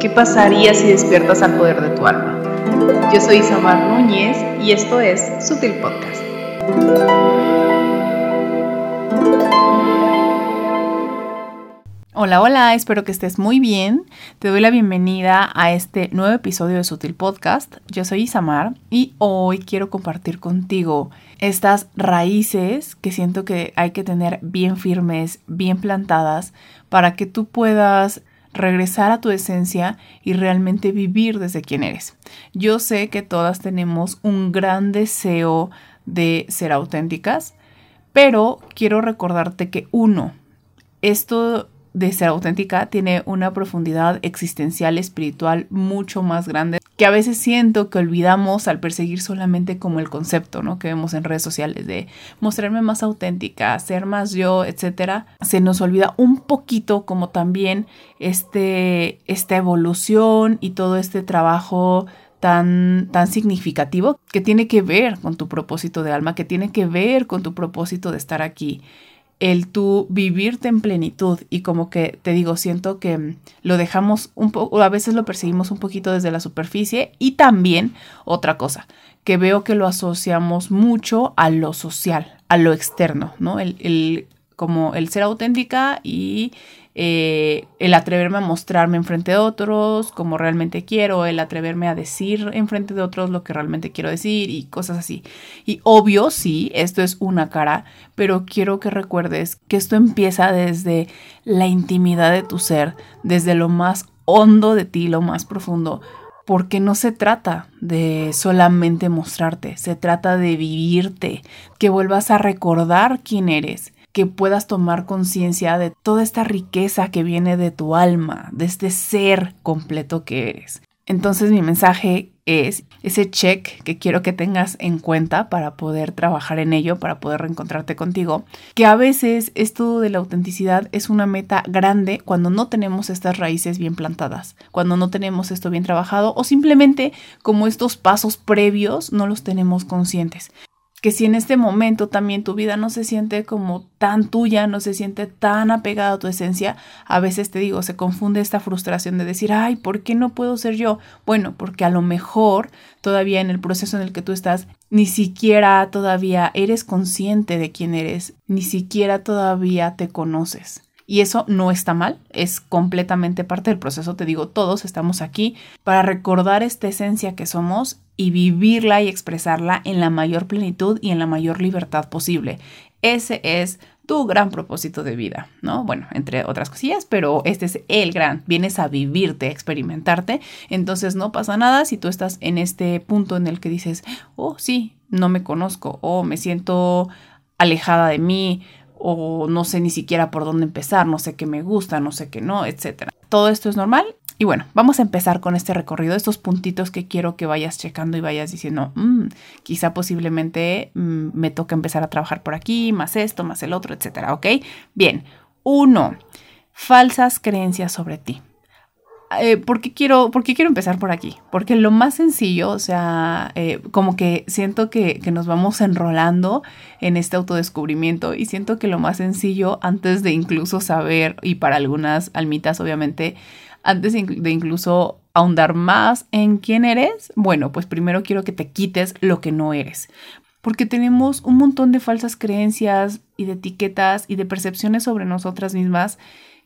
¿Qué pasaría si despiertas al poder de tu alma? Yo soy Isamar Núñez y esto es Sutil Podcast. Hola, hola, espero que estés muy bien. Te doy la bienvenida a este nuevo episodio de Sutil Podcast. Yo soy Isamar y hoy quiero compartir contigo estas raíces que siento que hay que tener bien firmes, bien plantadas, para que tú puedas regresar a tu esencia y realmente vivir desde quien eres. Yo sé que todas tenemos un gran deseo de ser auténticas, pero quiero recordarte que uno, esto de ser auténtica tiene una profundidad existencial, espiritual mucho más grande que a veces siento que olvidamos al perseguir solamente como el concepto, ¿no? Que vemos en redes sociales de mostrarme más auténtica, ser más yo, etcétera. Se nos olvida un poquito como también este, esta evolución y todo este trabajo Tan, tan, significativo que tiene que ver con tu propósito de alma, que tiene que ver con tu propósito de estar aquí el tú vivirte en plenitud y como que te digo, siento que lo dejamos un poco, a veces lo perseguimos un poquito desde la superficie y también otra cosa, que veo que lo asociamos mucho a lo social, a lo externo, ¿no? El, el como el ser auténtica y eh, el atreverme a mostrarme enfrente de otros como realmente quiero, el atreverme a decir enfrente de otros lo que realmente quiero decir y cosas así. Y obvio, sí, esto es una cara, pero quiero que recuerdes que esto empieza desde la intimidad de tu ser, desde lo más hondo de ti, lo más profundo, porque no se trata de solamente mostrarte, se trata de vivirte, que vuelvas a recordar quién eres, que puedas tomar conciencia de toda esta riqueza que viene de tu alma, de este ser completo que eres. Entonces mi mensaje es ese check que quiero que tengas en cuenta para poder trabajar en ello, para poder reencontrarte contigo, que a veces esto de la autenticidad es una meta grande cuando no tenemos estas raíces bien plantadas, cuando no tenemos esto bien trabajado o simplemente como estos pasos previos no los tenemos conscientes que si en este momento también tu vida no se siente como tan tuya, no se siente tan apegada a tu esencia, a veces te digo, se confunde esta frustración de decir, ay, ¿por qué no puedo ser yo? Bueno, porque a lo mejor todavía en el proceso en el que tú estás, ni siquiera todavía eres consciente de quién eres, ni siquiera todavía te conoces. Y eso no está mal, es completamente parte del proceso. Te digo, todos estamos aquí para recordar esta esencia que somos y vivirla y expresarla en la mayor plenitud y en la mayor libertad posible. Ese es tu gran propósito de vida, ¿no? Bueno, entre otras cosillas, pero este es el gran, vienes a vivirte, a experimentarte, entonces no pasa nada si tú estás en este punto en el que dices, oh, sí, no me conozco, o me siento alejada de mí, o no sé ni siquiera por dónde empezar, no sé qué me gusta, no sé qué no, etc. Todo esto es normal y bueno, vamos a empezar con este recorrido, estos puntitos que quiero que vayas checando y vayas diciendo, mm, quizá posiblemente mm, me toca empezar a trabajar por aquí, más esto, más el otro, etcétera, ¿ok? Bien, uno, falsas creencias sobre ti. Eh, ¿por, qué quiero, ¿por, quiero, empezar por aquí? Porque lo más sencillo, o sea, eh, como que siento que, que, nos vamos enrolando en este autodescubrimiento y siento que lo más sencillo, antes de incluso saber, y para algunas almitas obviamente, antes de incluso ahondar más en quién eres, bueno, pues primero quiero que te quites lo que no eres. Porque tenemos un montón de falsas creencias y de etiquetas y de percepciones sobre nosotras mismas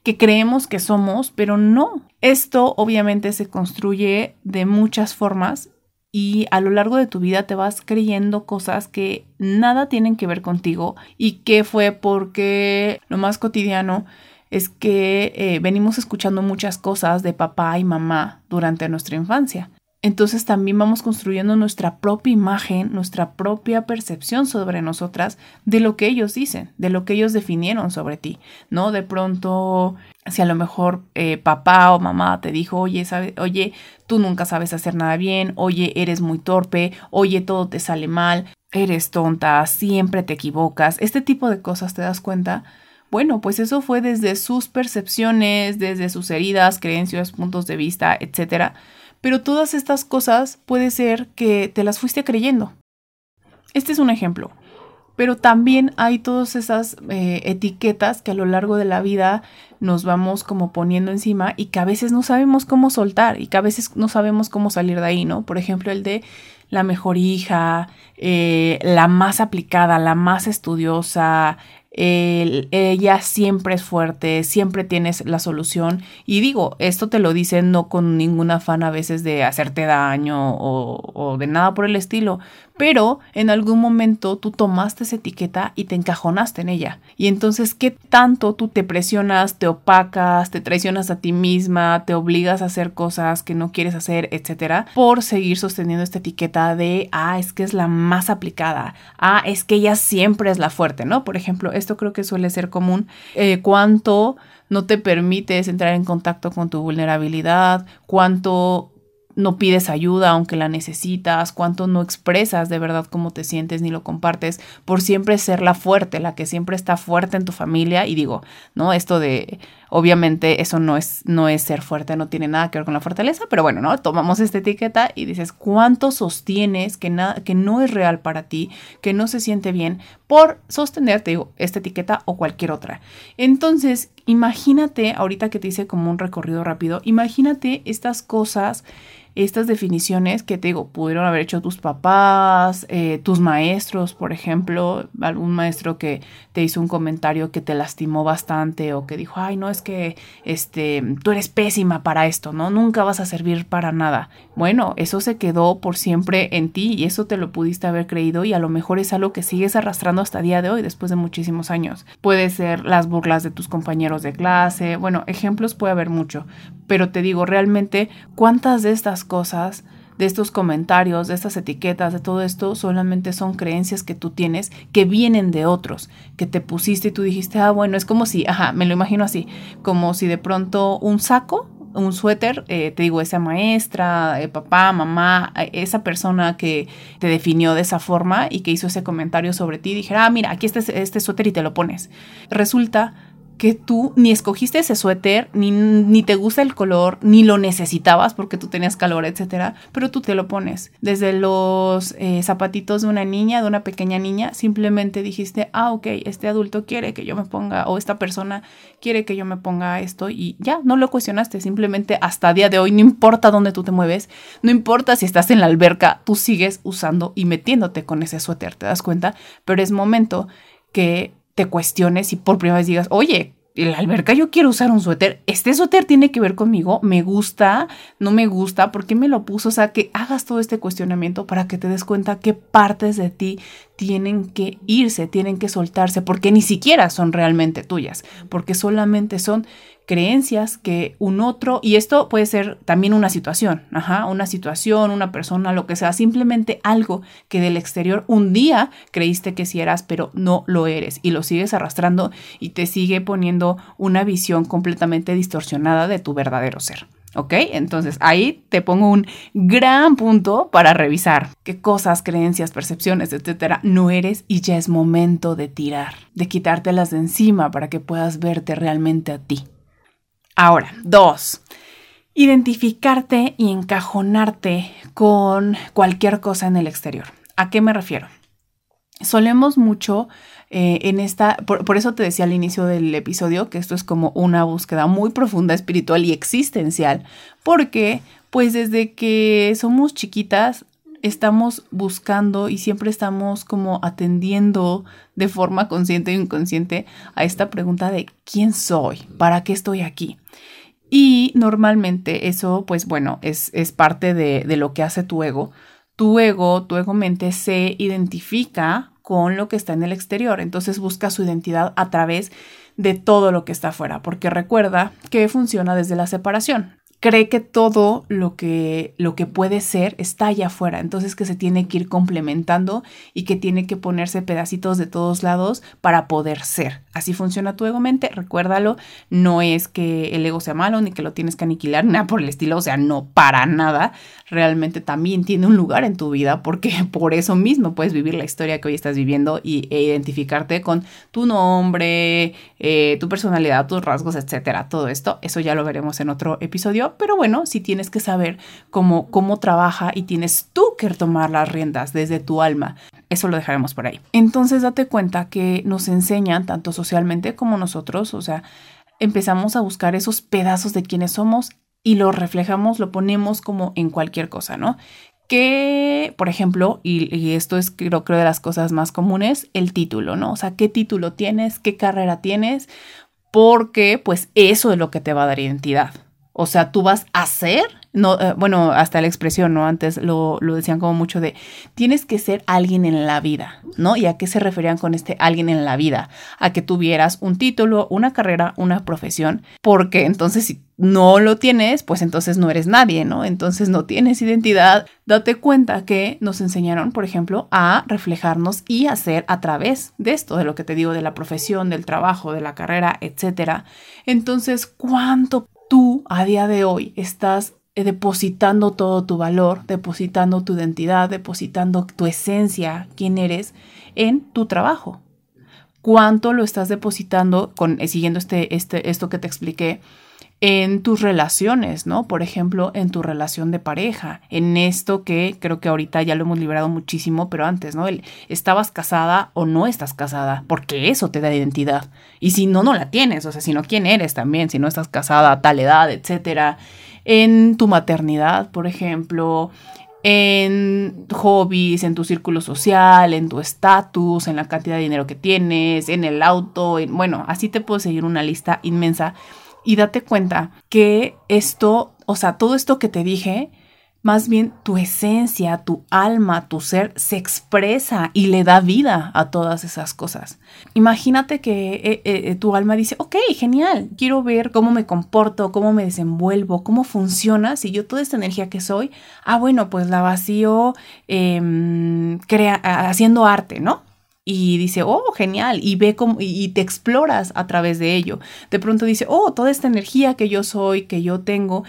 que creemos que somos, pero no. Esto obviamente se construye de muchas formas y a lo largo de tu vida te vas creyendo cosas que nada tienen que ver contigo y que fue porque lo más cotidiano es que eh, venimos escuchando muchas cosas de papá y mamá durante nuestra infancia entonces también vamos construyendo nuestra propia imagen, nuestra propia percepción sobre nosotras de lo que ellos dicen, de lo que ellos definieron sobre ti, ¿no? De pronto, si a lo mejor eh, papá o mamá te dijo, oye, oye, tú nunca sabes hacer nada bien, oye, eres muy torpe, oye, todo te sale mal, eres tonta, siempre te equivocas, este tipo de cosas te das cuenta. Bueno, pues eso fue desde sus percepciones, desde sus heridas, creencias, puntos de vista, etcétera pero todas estas cosas puede ser que te las fuiste creyendo. Este es un ejemplo. Pero también hay todas esas eh, etiquetas que a lo largo de la vida nos vamos como poniendo encima y que a veces no sabemos cómo soltar y que a veces no sabemos cómo salir de ahí, ¿no? Por ejemplo, el de la mejor hija, eh, la más aplicada, la más estudiosa, ella siempre es fuerte, siempre tienes la solución. Y digo, esto te lo dicen no con ningún afán a veces de hacerte daño o, o de nada por el estilo, pero en algún momento tú tomaste esa etiqueta y te encajonaste en ella. Y entonces, ¿qué tanto tú te presionas, te opacas, te traicionas a ti misma, te obligas a hacer cosas que no quieres hacer, etcétera, por seguir sosteniendo esta etiqueta de, ah, es que es la más aplicada, ah, es que ella siempre es la fuerte, ¿no? Por ejemplo, esto creo que suele ser común. Eh, ¿Cuánto no te permites entrar en contacto con tu vulnerabilidad? ¿Cuánto no pides ayuda aunque la necesitas, cuánto no expresas de verdad cómo te sientes ni lo compartes, por siempre ser la fuerte, la que siempre está fuerte en tu familia. Y digo, ¿no? Esto de, obviamente eso no es, no es ser fuerte, no tiene nada que ver con la fortaleza, pero bueno, ¿no? Tomamos esta etiqueta y dices, ¿cuánto sostienes que, que no es real para ti, que no se siente bien por sostenerte, digo, esta etiqueta o cualquier otra? Entonces, imagínate, ahorita que te hice como un recorrido rápido, imagínate estas cosas estas definiciones que te digo, pudieron haber hecho tus papás, eh, tus maestros, por ejemplo, algún maestro que te hizo un comentario que te lastimó bastante o que dijo, ay, no, es que este, tú eres pésima para esto, ¿no? Nunca vas a servir para nada. Bueno, eso se quedó por siempre en ti y eso te lo pudiste haber creído y a lo mejor es algo que sigues arrastrando hasta el día de hoy, después de muchísimos años. Puede ser las burlas de tus compañeros de clase, bueno, ejemplos puede haber mucho, pero te digo, realmente, ¿cuántas de estas cosas, de estos comentarios, de estas etiquetas, de todo esto, solamente son creencias que tú tienes que vienen de otros, que te pusiste y tú dijiste, ah, bueno, es como si, ajá, me lo imagino así, como si de pronto un saco un suéter, eh, te digo, esa maestra, eh, papá, mamá, eh, esa persona que te definió de esa forma y que hizo ese comentario sobre ti, dijera, ah, mira, aquí está este suéter y te lo pones. Resulta que tú ni escogiste ese suéter, ni, ni, te gusta el color, ni lo necesitabas porque tú tenías calor, etcétera, pero tú te lo pones. Desde los eh, zapatitos de una niña, de una pequeña niña, simplemente dijiste, ah, ok, este adulto quiere que yo me ponga, o esta persona quiere que yo me ponga esto, y ya, no lo cuestionaste, simplemente hasta día de hoy, no importa dónde tú te mueves, no importa si estás en la alberca, tú sigues usando y metiéndote con ese suéter, ¿te das cuenta? Pero es momento que te cuestiones y por primera vez digas, oye, en la alberca yo quiero usar un suéter, este suéter tiene que ver conmigo, me gusta, no me gusta, ¿por qué me lo puso? O sea, que hagas todo este cuestionamiento para que te des cuenta qué partes de ti tienen que irse, tienen que soltarse, porque ni siquiera son realmente tuyas, porque solamente son creencias que un otro, y esto puede ser también una situación, ajá, una situación, una persona, lo que sea, simplemente algo que del exterior un día creíste que sí eras, pero no lo eres, y lo sigues arrastrando y te sigue poniendo una visión completamente distorsionada de tu verdadero ser. ¿Ok? Entonces ahí te pongo un gran punto para revisar qué cosas, creencias, percepciones, etcétera, no eres y ya es momento de tirar, de quitártelas de encima para que puedas verte realmente a ti. Ahora, dos, identificarte y encajonarte con cualquier cosa en el exterior. ¿A qué me refiero? Solemos mucho eh, en esta, por, por, eso te decía al inicio del episodio que esto es como una búsqueda muy profunda, espiritual y existencial, porque pues desde que somos chiquitas estamos buscando y siempre estamos como atendiendo de forma consciente o inconsciente a esta pregunta de ¿quién soy? ¿Para qué estoy aquí? Y normalmente eso, pues bueno, es, es parte de, de lo que hace tu ego. Tu ego, tu ego mente se identifica con lo que está en el exterior. Entonces busca su identidad a través de todo lo que está afuera, porque recuerda que funciona desde la separación cree que todo lo que, lo que puede ser está allá afuera, entonces que se tiene que ir complementando y que tiene que ponerse pedacitos de todos lados para poder ser. Así funciona tu ego-mente, recuérdalo, no es que el ego sea malo ni que lo tienes que aniquilar, nada por el estilo, o sea, no para nada, realmente también tiene un lugar en tu vida porque por eso mismo puedes vivir la historia que hoy estás viviendo y, e identificarte con tu nombre, eh, tu personalidad, tus rasgos, etcétera, todo esto, eso ya lo veremos en otro episodio pero bueno, si tienes que saber cómo, cómo trabaja y tienes tú que tomar las riendas desde tu alma. Eso lo dejaremos por ahí. Entonces date cuenta que nos enseñan tanto socialmente como nosotros, o sea, empezamos a buscar esos pedazos de quienes somos y lo reflejamos, lo ponemos como en cualquier cosa, ¿no? Que, por ejemplo, y, esto es creo, creo de las cosas más comunes, el título, ¿no? O sea, ¿qué título tienes? ¿Qué carrera tienes? Porque, pues, eso es lo que te va a dar identidad. O sea, tú vas a ser no, eh, bueno, hasta la expresión, ¿no? Antes lo, lo, decían como mucho de, tienes que ser alguien en la vida, ¿no? ¿Y a qué se referían con este alguien en la vida? A que tuvieras un título, una carrera, una profesión, porque entonces si no lo tienes, pues entonces no eres nadie, ¿no? Entonces no tienes identidad. Date cuenta que nos enseñaron, por ejemplo, a reflejarnos y hacer a través de esto, de lo que te digo, de la profesión, del trabajo, de la carrera, etcétera. Entonces, ¿cuánto tú a día de hoy estás depositando todo tu valor, depositando tu identidad, depositando tu esencia, quién eres, en tu trabajo. ¿Cuánto lo estás depositando, con, eh, siguiendo este, este, esto que te expliqué, en tus relaciones, ¿no? Por ejemplo, en tu relación de pareja, en esto que creo que ahorita ya lo hemos liberado muchísimo, pero antes, ¿no? Estabas casada o no estás casada, porque eso te da identidad. Y si no, no la tienes, o sea, si no, ¿quién eres también? Si no estás casada a tal edad, etcétera en tu maternidad, por ejemplo, en hobbies, en tu círculo social, en tu estatus, en la cantidad de dinero que tienes, en el auto, en, bueno, así te puedo seguir una lista inmensa. Y date cuenta que esto, o sea, todo esto que te dije más bien tu esencia, tu alma, tu ser se expresa y le da vida a todas esas cosas. Imagínate que eh, eh, tu alma dice, ok, genial, quiero ver cómo me comporto, cómo me desenvuelvo, cómo funciona, si yo toda esta energía que soy, ah, bueno, pues la vacío em, haciendo arte, ¿no? y dice, oh, genial, y ve cómo, y te exploras a través de ello. De pronto dice, oh, toda esta energía que yo soy, que yo tengo,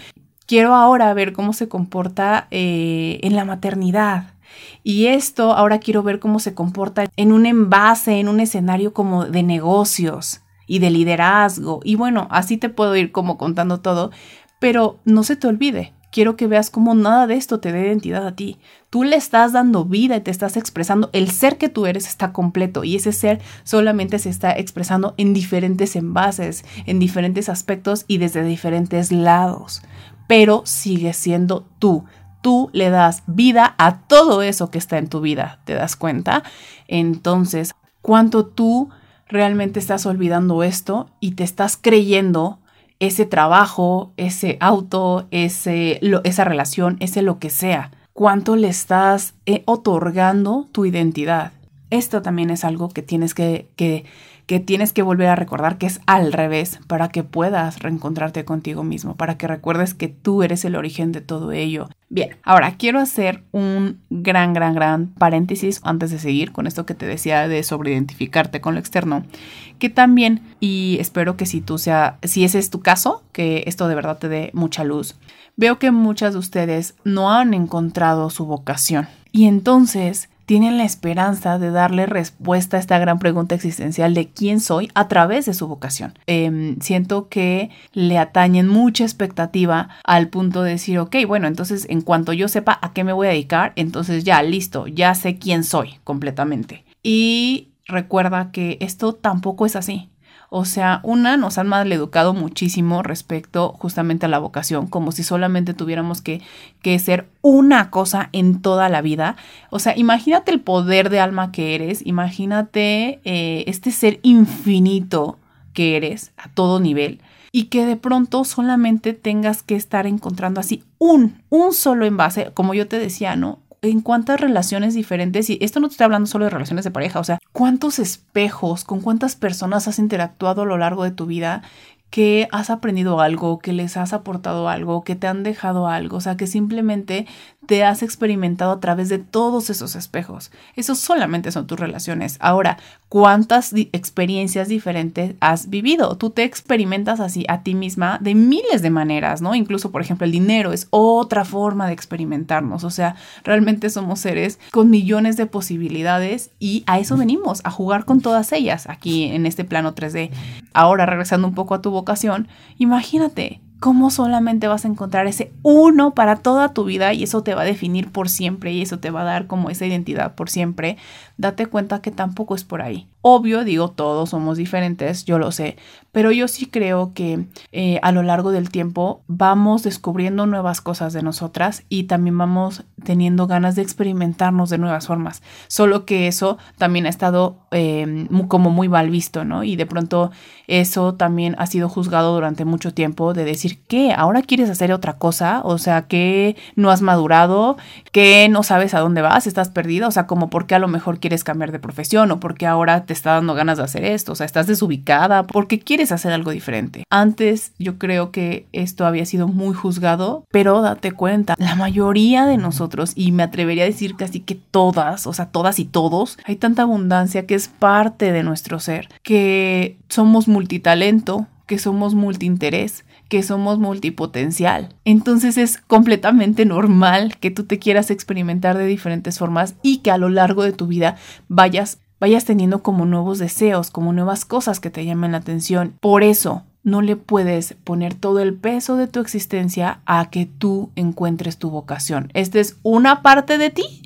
quiero ahora ver cómo se comporta eh, en la maternidad. Y esto ahora quiero ver cómo se comporta en un envase, en un escenario como de negocios y de liderazgo. Y bueno, así te puedo ir como contando todo, pero no se te olvide. Quiero que veas cómo nada de esto te dé identidad a ti. Tú le estás dando vida y te estás expresando. El ser que tú eres está completo y ese ser solamente se está expresando en diferentes envases, en diferentes aspectos y desde diferentes lados pero sigue siendo tú. Tú le das vida a todo eso que está en tu vida, ¿te das cuenta? Entonces, ¿cuánto tú realmente estás olvidando esto y te estás creyendo ese trabajo, ese auto, ese, esa relación, ese lo que sea? ¿Cuánto le estás eh, otorgando tu identidad? Esto también es algo que tienes que, que que tienes que volver a recordar que es al revés para que puedas reencontrarte contigo mismo, para que recuerdes que tú eres el origen de todo ello. Bien, ahora quiero hacer un gran, gran, gran paréntesis antes de seguir con esto que te decía de sobreidentificarte con lo externo, que también, y espero que si tú sea, si ese es tu caso, que esto de verdad te dé mucha luz, veo que muchas de ustedes no han encontrado su vocación. Y entonces tienen la esperanza de darle respuesta a esta gran pregunta existencial de quién soy a través de su vocación. Em, siento que le atañen mucha expectativa al punto de decir, ok, bueno, entonces en cuanto yo sepa a qué me voy a dedicar, entonces ya, listo, ya sé quién soy completamente. Y recuerda que esto tampoco es así. O sea, una, nos han mal educado muchísimo respecto justamente a la vocación, como si solamente tuviéramos que, que ser una cosa en toda la vida. O sea, imagínate el poder de alma que eres, imagínate eh, este ser infinito que eres a todo nivel y que de pronto solamente tengas que estar encontrando así un, un solo envase, como yo te decía, ¿no? En cuántas relaciones diferentes, y esto no te estoy hablando solo de relaciones de pareja, o sea, cuántos espejos, con cuántas personas has interactuado a lo largo de tu vida que has aprendido algo, que les has aportado algo, que te han dejado algo, o sea, que simplemente te has experimentado a través de todos esos espejos. Esos solamente son tus relaciones. Ahora, ¿cuántas experiencias diferentes has vivido? Tú te experimentas así a ti misma de miles de maneras, ¿no? Incluso, por ejemplo, el dinero es otra forma de experimentarnos. O sea, realmente somos seres con millones de posibilidades y a eso venimos, a jugar con todas ellas aquí en este plano 3D. Ahora, regresando un poco a tu vocación, imagínate, cómo solamente vas a encontrar ese uno para toda tu vida y eso te va a definir por siempre y eso te va a dar como esa identidad por siempre, date cuenta que tampoco es por ahí. Obvio, digo, todos somos diferentes, yo lo sé, pero yo sí creo que eh, a lo largo del tiempo vamos descubriendo nuevas cosas de nosotras y también vamos teniendo ganas de experimentarnos de nuevas formas. Solo que eso también ha estado em, como muy mal visto, ¿no? Y de pronto eso también ha sido juzgado durante mucho tiempo de decir, ¿qué? ¿Ahora quieres hacer otra cosa? O sea, que no has madurado, que no sabes a dónde vas, estás perdida, o sea, como porque a lo mejor quieres cambiar de profesión o porque ahora te está dando ganas de hacer esto, o sea, estás desubicada, porque quieres hacer algo diferente. Antes yo creo que esto había sido muy juzgado, pero date cuenta, la mayoría de nosotros, y me atrevería a decir casi que todas, o sea, todas y todos, hay tanta abundancia que es parte de nuestro ser, que somos multitalento, que somos multiinterés, que somos multipotencial. Entonces es completamente normal que tú te quieras experimentar de diferentes formas y que a lo largo de tu vida vayas vayas teniendo como nuevos deseos, como nuevas cosas que te llamen la atención. Por eso, no le puedes poner todo el peso de tu existencia a que tú encuentres tu vocación. Esta es una parte de ti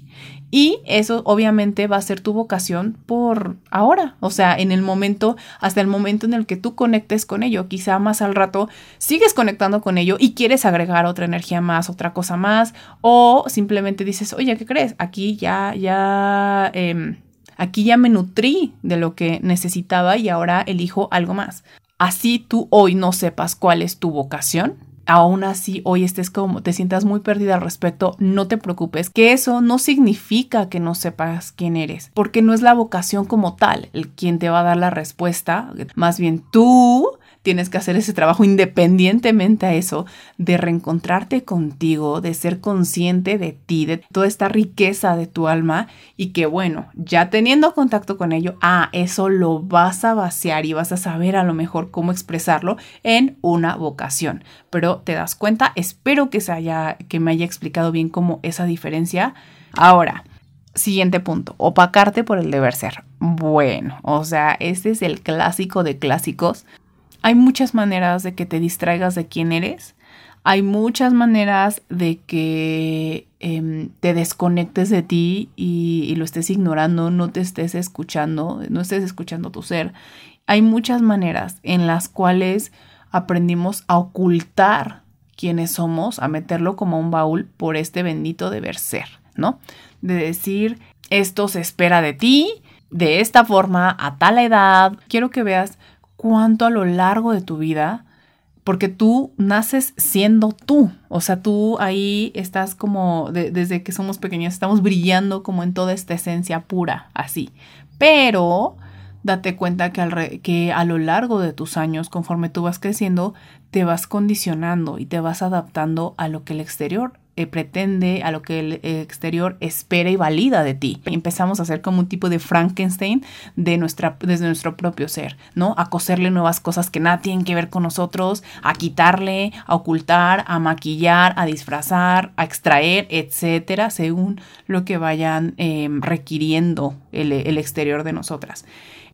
y eso obviamente va a ser tu vocación por ahora, o sea, en el momento, hasta el momento en el que tú conectes con ello. Quizá más al rato sigues conectando con ello y quieres agregar otra energía más, otra cosa más, o simplemente dices, oye, ¿qué crees? Aquí ya, ya... Eh, Aquí ya me nutrí de lo que necesitaba y ahora elijo algo más. Así tú hoy no sepas cuál es tu vocación, aún así hoy estés como te sientas muy perdida al respecto, no te preocupes, que eso no significa que no sepas quién eres, porque no es la vocación como tal el quien te va a dar la respuesta, más bien tú tienes que hacer ese trabajo independientemente a eso, de reencontrarte contigo, de ser consciente de ti, de toda esta riqueza de tu alma y que bueno, ya teniendo contacto con ello, ah, eso lo vas a vaciar y vas a saber a lo mejor cómo expresarlo en una vocación. Pero te das cuenta, espero que se haya, que me haya explicado bien cómo esa diferencia. Ahora, Siguiente punto, opacarte por el deber ser. Bueno, o sea, este es el clásico de clásicos hay muchas maneras de que te distraigas de quién eres. Hay muchas maneras de que em, te desconectes de ti y, y, lo estés ignorando, no te estés escuchando, no estés escuchando tu ser. Hay muchas maneras en las cuales aprendimos a ocultar quiénes somos, a meterlo como un baúl por este bendito deber ser, ¿no? De decir, esto se espera de ti, de esta forma, a tal edad. Quiero que veas cuánto a lo largo de tu vida, porque tú naces siendo tú, o sea, tú ahí estás como, desde que somos pequeños, estamos brillando como en toda esta esencia pura, así. Pero date cuenta que, que a lo largo de tus años, conforme tú vas creciendo, te vas condicionando y te vas adaptando a lo que el exterior eh, pretende, a lo que el exterior espera y valida de ti. Empezamos a hacer como un tipo de Frankenstein de nuestra, desde nuestro propio ser, ¿no? A coserle nuevas cosas que nada tienen que ver con nosotros, a quitarle, a ocultar, a maquillar, a disfrazar, a extraer, etcétera, según lo que vayan em, requiriendo el, el exterior de nosotras.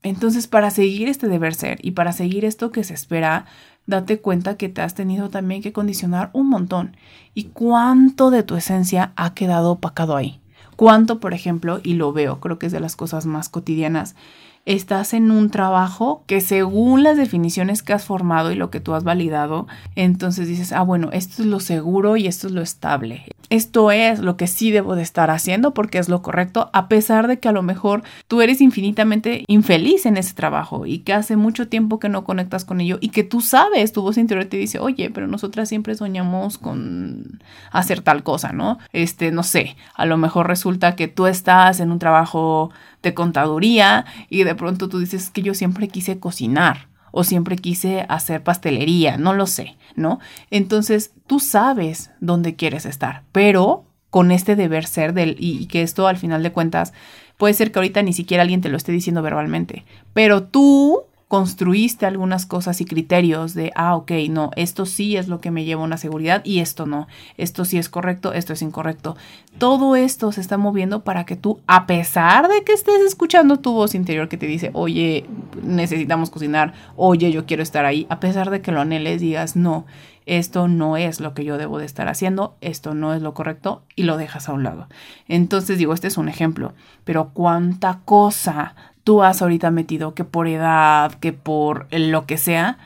Entonces, para seguir este deber ser y para seguir esto que se espera, date cuenta que te has tenido también que condicionar un montón y cuánto de tu esencia ha quedado opacado ahí. Cuánto, por ejemplo, y lo veo, creo que es de las cosas más cotidianas, estás en un trabajo que según las definiciones que has formado y lo que tú has validado, entonces dices, ah, bueno, esto es lo seguro y esto es lo estable. Esto es lo que sí debo de estar haciendo porque es lo correcto, a pesar de que a lo mejor tú eres infinitamente infeliz en ese trabajo y que hace mucho tiempo que no conectas con ello y que tú sabes, tu voz interior te dice, oye, pero nosotras siempre soñamos con hacer tal cosa, ¿no? Este, no sé, a lo mejor resulta que tú estás en un trabajo de contaduría y de pronto tú dices que yo siempre quise cocinar o siempre quise hacer pastelería, no lo sé, ¿no? Entonces tú sabes dónde quieres estar, pero con este deber ser del y, y que esto al final de cuentas puede ser que ahorita ni siquiera alguien te lo esté diciendo verbalmente, pero tú construiste algunas cosas y criterios de, ah, ok, no, esto sí es lo que me lleva a una seguridad y esto no, esto sí es correcto, esto es incorrecto. Todo esto se está moviendo para que tú, a pesar de que estés escuchando tu voz interior que te dice, oye, necesitamos cocinar, oye, yo quiero estar ahí, a pesar de que lo anheles, digas, no, esto no es lo que yo debo de estar haciendo, esto no es lo correcto y lo dejas a un lado. Entonces digo, este es un ejemplo, pero cuánta cosa tú has ahorita metido que por edad, que por lo que sea,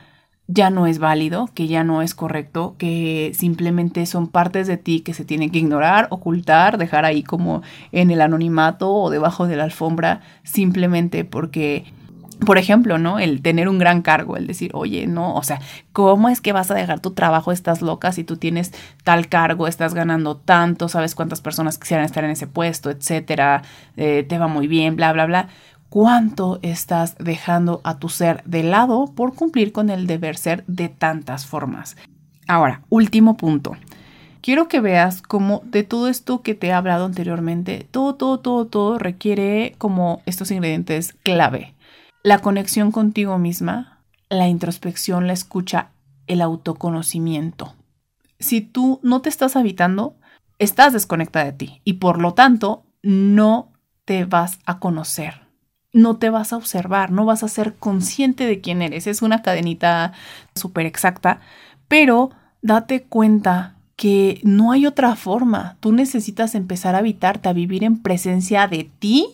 ya no es válido, que ya no es correcto, que simplemente son partes de ti que se tienen que ignorar, ocultar, dejar ahí como en el anonimato o debajo de la alfombra, simplemente porque por ejemplo, ¿no? El tener un gran cargo, el decir, oye, no, o sea, ¿cómo es que vas a dejar tu trabajo? Estás loca si tú tienes tal cargo, estás ganando tanto, sabes cuántas personas quisieran estar en ese puesto, etcétera, eh, te va muy bien, bla, bla, bla cuánto estás dejando a tu ser de lado por cumplir con el deber ser de tantas formas. Ahora, último punto. Quiero que veas cómo de todo esto que te he hablado anteriormente, todo, todo, todo, todo requiere como estos ingredientes clave. La conexión contigo misma, la introspección, la escucha, el autoconocimiento. Si tú no te estás habitando, estás desconectada de ti y por lo tanto no te vas a conocer no te vas a observar, no vas a ser consciente de quién eres. Es una cadenita súper exacta, pero date cuenta que no hay otra forma. Tú necesitas empezar a habitarte, a vivir en presencia de ti,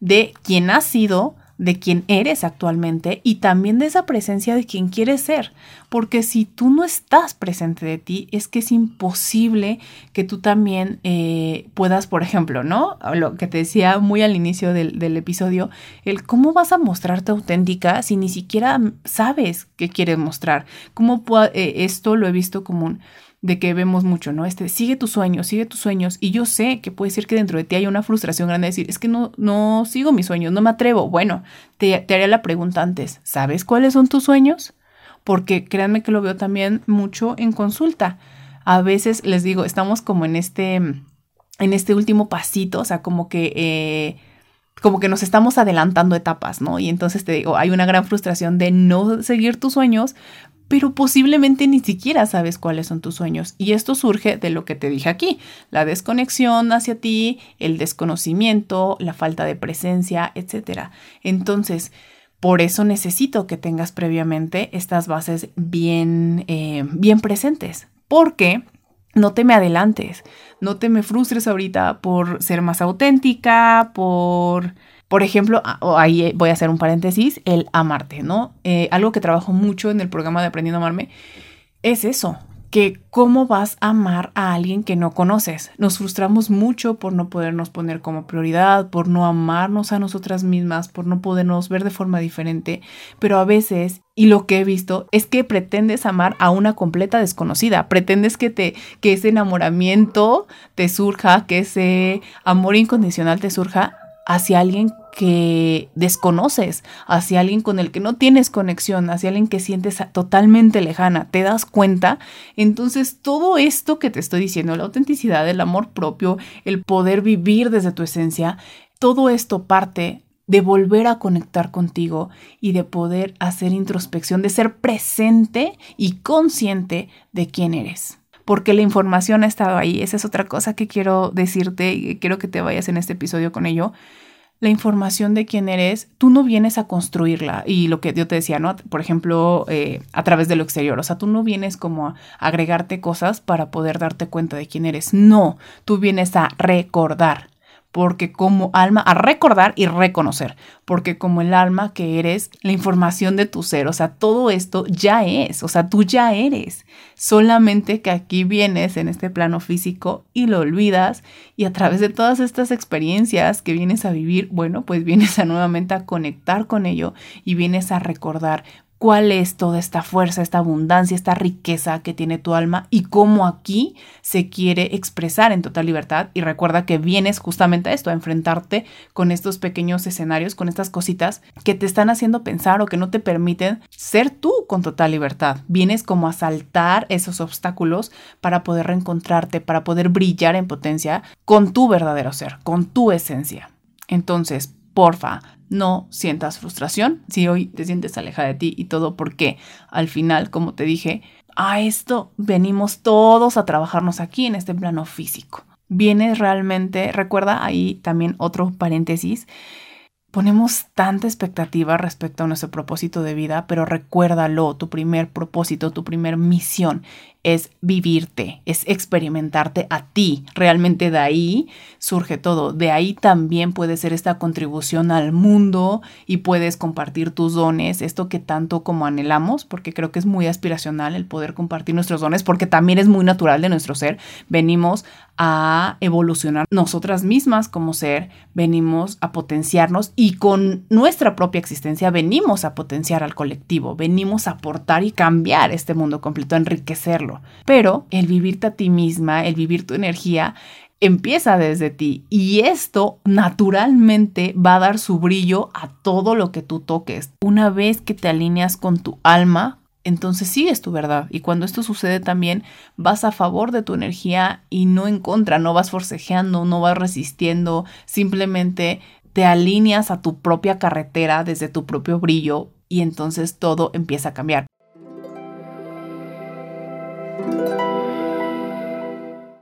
de quien has sido, de quien eres actualmente y también de esa presencia de quien quieres ser. Porque si tú no estás presente de ti, es que es imposible que tú también eh, puedas, por ejemplo, ¿no? Lo que te decía muy al inicio del, episodio, el cómo vas a mostrarte auténtica si ni siquiera sabes qué quieres mostrar. ¿Cómo eh, esto lo he visto como un de que vemos mucho, ¿no? Este, sigue tus sueños, sigue tus sueños. Y yo sé que puede ser que dentro de ti hay una frustración grande de decir, es que no, no sigo mis sueños, no me atrevo. Bueno, te, te haría la pregunta antes, ¿sabes cuáles son tus sueños? Porque créanme que lo veo también mucho en consulta. A veces les digo, estamos como en este, en este último pasito, o sea, como que... Eh, como que nos estamos adelantando etapas, ¿no? Y entonces te digo, hay una gran frustración de no seguir tus sueños, pero posiblemente ni siquiera sabes cuáles son tus sueños. Y esto surge de lo que te dije aquí, la desconexión hacia ti, el desconocimiento, la falta de presencia, etc. Entonces, por eso necesito que tengas previamente estas bases bien, eh, bien presentes, porque no te me adelantes, no te me frustres ahorita por ser más auténtica, por por ejemplo, ah, ahí voy a hacer un paréntesis, el amarte, ¿no? Eh, algo que trabajo mucho en el programa de Aprendiendo a Amarme es eso, que cómo vas a amar a alguien que no conoces. Nos frustramos mucho por no podernos poner como prioridad, por no amarnos a nosotras mismas, por no podernos ver de forma diferente, pero a veces, y lo que he visto, es que pretendes amar a una completa desconocida, pretendes que te que ese enamoramiento te surja, que ese amor incondicional te surja hacia alguien que desconoces, hacia alguien con el que no tienes conexión, hacia alguien que sientes totalmente lejana, te das cuenta, entonces todo esto que te estoy diciendo, la autenticidad, el amor propio, el poder vivir desde tu esencia, todo esto parte de volver a conectar contigo y de poder hacer introspección, de ser presente y consciente de quién eres porque la información ha estado ahí. Esa es otra cosa que quiero decirte y quiero que te vayas en este episodio con ello. La información de quién eres, tú no vienes a construirla. Y lo que yo te decía, ¿no? Por ejemplo, eh, a través de lo exterior. O sea, tú no vienes como a agregarte cosas para poder darte cuenta de quién eres. No, tú vienes a recordar porque como alma, a recordar y reconocer, porque como el alma que eres, la información de tu ser, o sea, todo esto ya es, o sea, tú ya eres, solamente que aquí vienes en este plano físico y lo olvidas y a través de todas estas experiencias que vienes a vivir, bueno, pues vienes a nuevamente a conectar con ello y vienes a recordar cuál es toda esta fuerza, esta abundancia, esta riqueza que tiene tu alma y cómo aquí se quiere expresar en total libertad. Y recuerda que vienes justamente a esto, a enfrentarte con estos pequeños escenarios, con estas cositas que te están haciendo pensar o que no te permiten ser tú con total libertad. Vienes como a saltar esos obstáculos para poder reencontrarte, para poder brillar en potencia con tu verdadero ser, con tu esencia. Entonces, porfa, no sientas frustración si hoy te sientes alejada de ti y todo porque al final, como te dije, a esto venimos todos a trabajarnos aquí en este plano físico. Vienes realmente, recuerda ahí también otro paréntesis, Ponemos tanta expectativa respecto a nuestro propósito de vida, pero recuérdalo, tu primer propósito, tu primer misión es vivirte, es experimentarte a ti. Realmente de ahí surge todo. De ahí también puede ser esta contribución al mundo y puedes compartir tus dones, esto que tanto como anhelamos, porque creo que es muy aspiracional el poder compartir nuestros dones, porque también es muy natural de nuestro ser. Venimos a evolucionar nosotras mismas como ser, venimos a potenciarnos y con nuestra propia existencia venimos a potenciar al colectivo, venimos a aportar y cambiar este mundo completo, enriquecerlo. Pero el vivirte a ti misma, el vivir tu energía, empieza desde ti y esto naturalmente va a dar su brillo a todo lo que tú toques. Una vez que te alineas con tu alma, entonces sí es tu verdad. Y cuando esto sucede también vas a favor de tu energía y no en contra, no vas forcejeando, no vas resistiendo, simplemente te alineas a tu propia carretera desde tu propio brillo y entonces todo empieza a cambiar.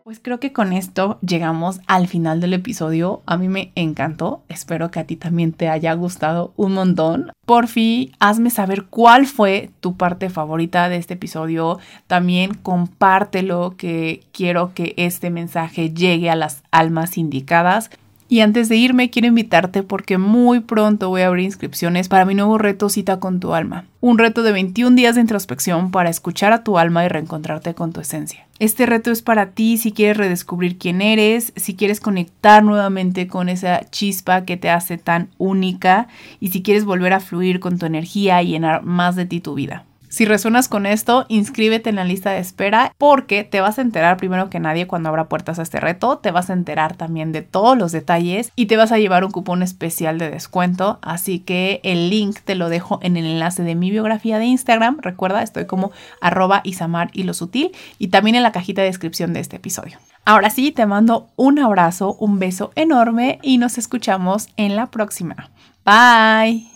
Pues creo que con esto llegamos al final del episodio. A mí me encantó. Espero que a ti también te haya gustado un montón. Por fin, hazme saber cuál fue tu parte favorita de este episodio. También compártelo que quiero que este mensaje llegue a las almas indicadas. Y antes de irme, quiero invitarte porque muy pronto voy a abrir inscripciones para mi nuevo reto Cita con tu alma. Un reto de 21 días de introspección para escuchar a tu alma y reencontrarte con tu esencia. Este reto es para ti si quieres redescubrir quién eres, si quieres conectar nuevamente con esa chispa que te hace tan única y si quieres volver a fluir con tu energía y llenar más de ti tu vida. Si resuenas con esto, inscríbete en la lista de espera porque te vas a enterar primero que nadie cuando abra puertas a este reto, te vas a enterar también de todos los detalles y te vas a llevar un cupón especial de descuento, así que el link te lo dejo en el enlace de mi biografía de Instagram, recuerda, estoy como arroba isamar y lo sutil y también en la cajita de descripción de este episodio. Ahora sí, te mando un abrazo, un beso enorme y nos escuchamos en la próxima. Bye.